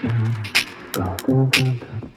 Так, так, так.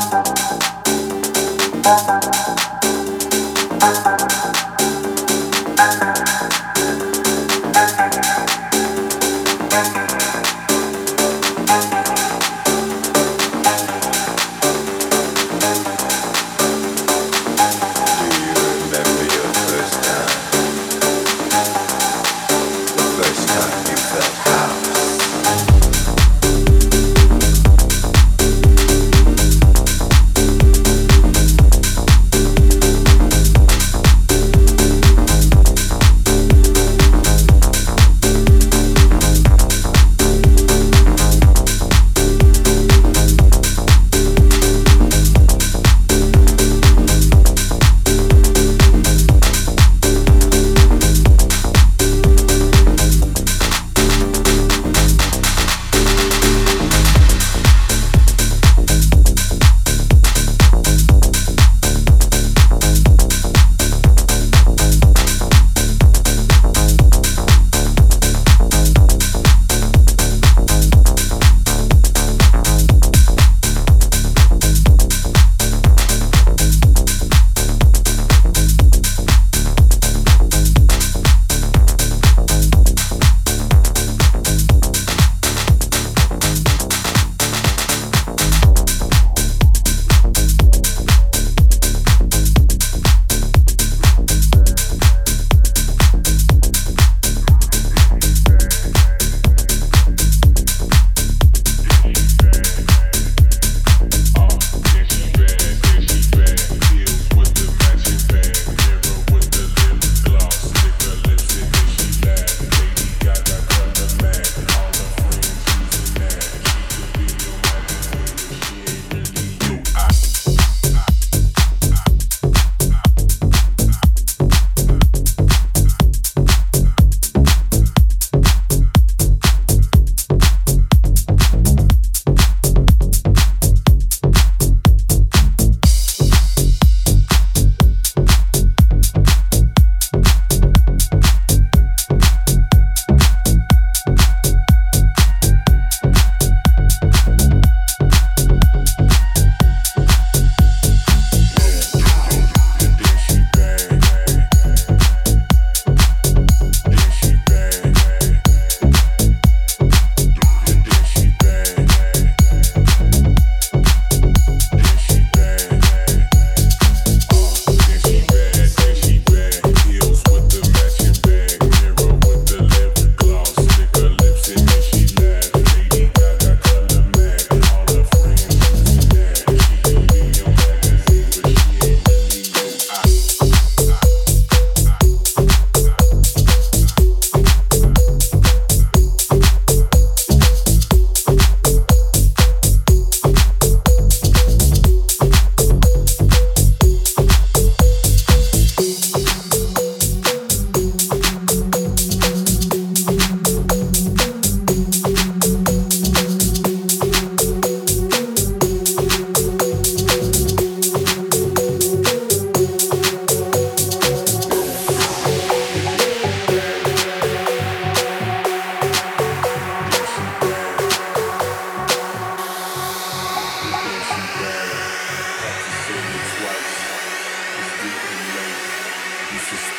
Thank you.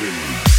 Thank you.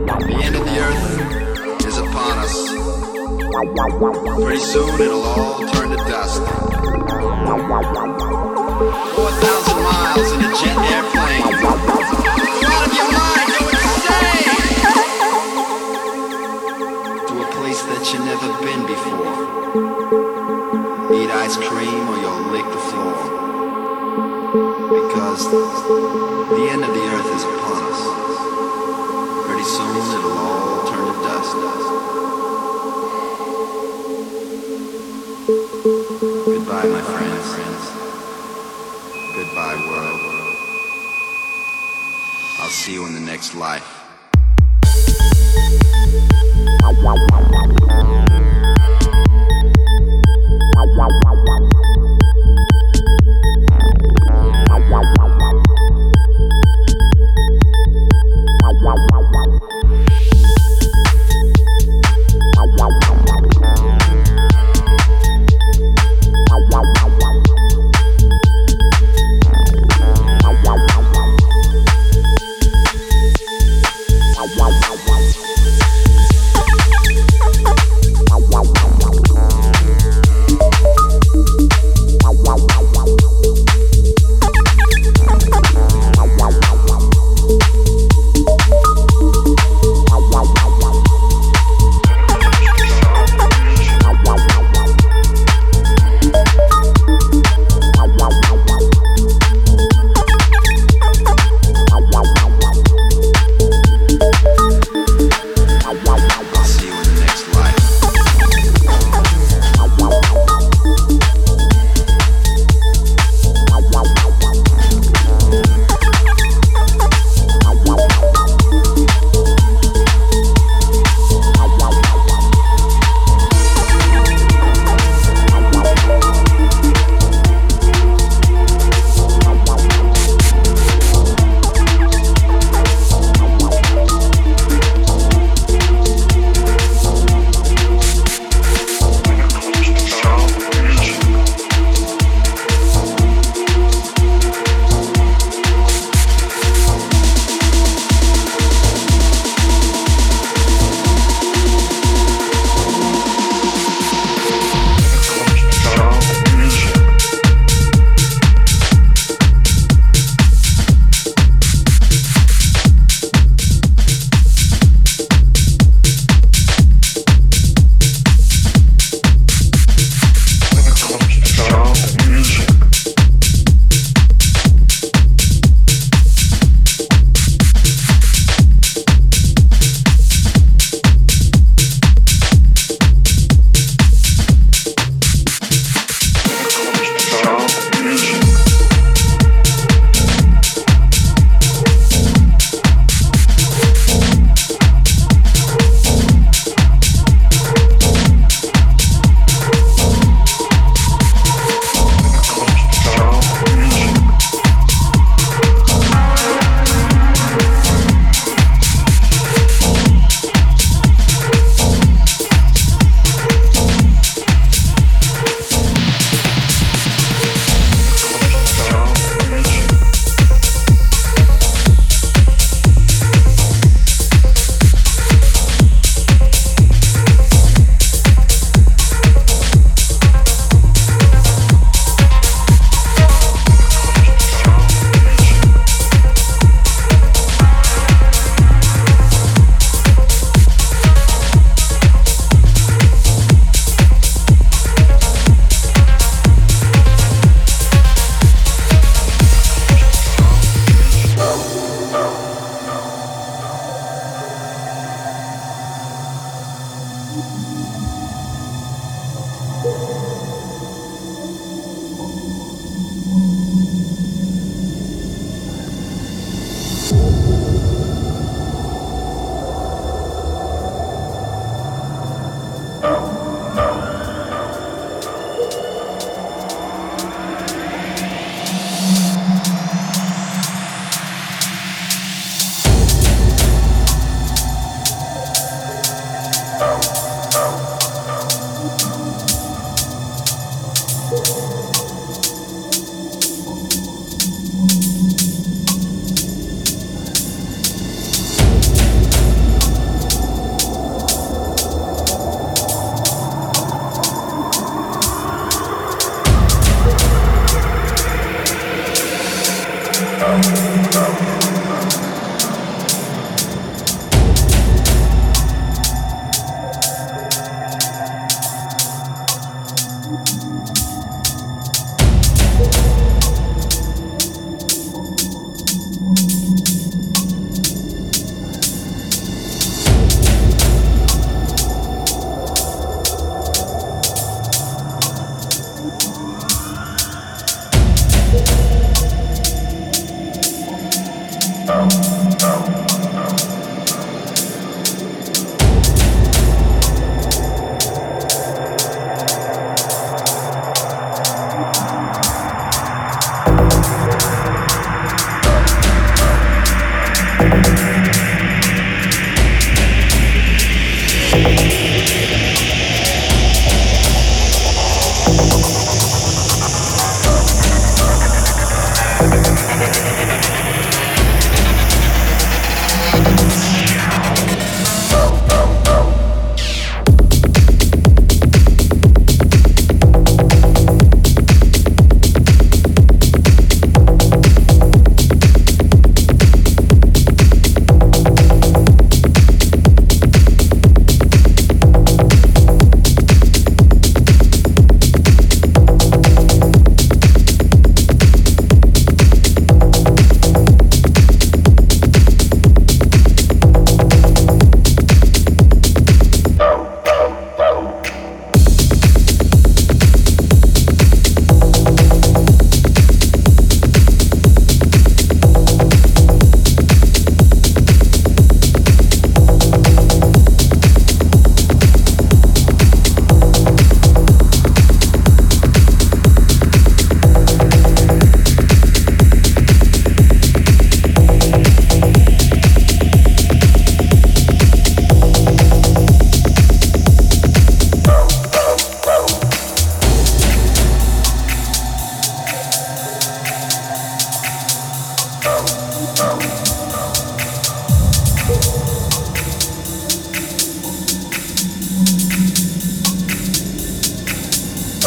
The end of the earth is upon us. Pretty soon it'll all turn to dust. 4,000 miles in a jet airplane. You're out of your mind, you're insane! To a place that you've never been before. Eat ice cream or you'll lick the floor. Because the end of the earth is see you in the next life.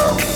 out.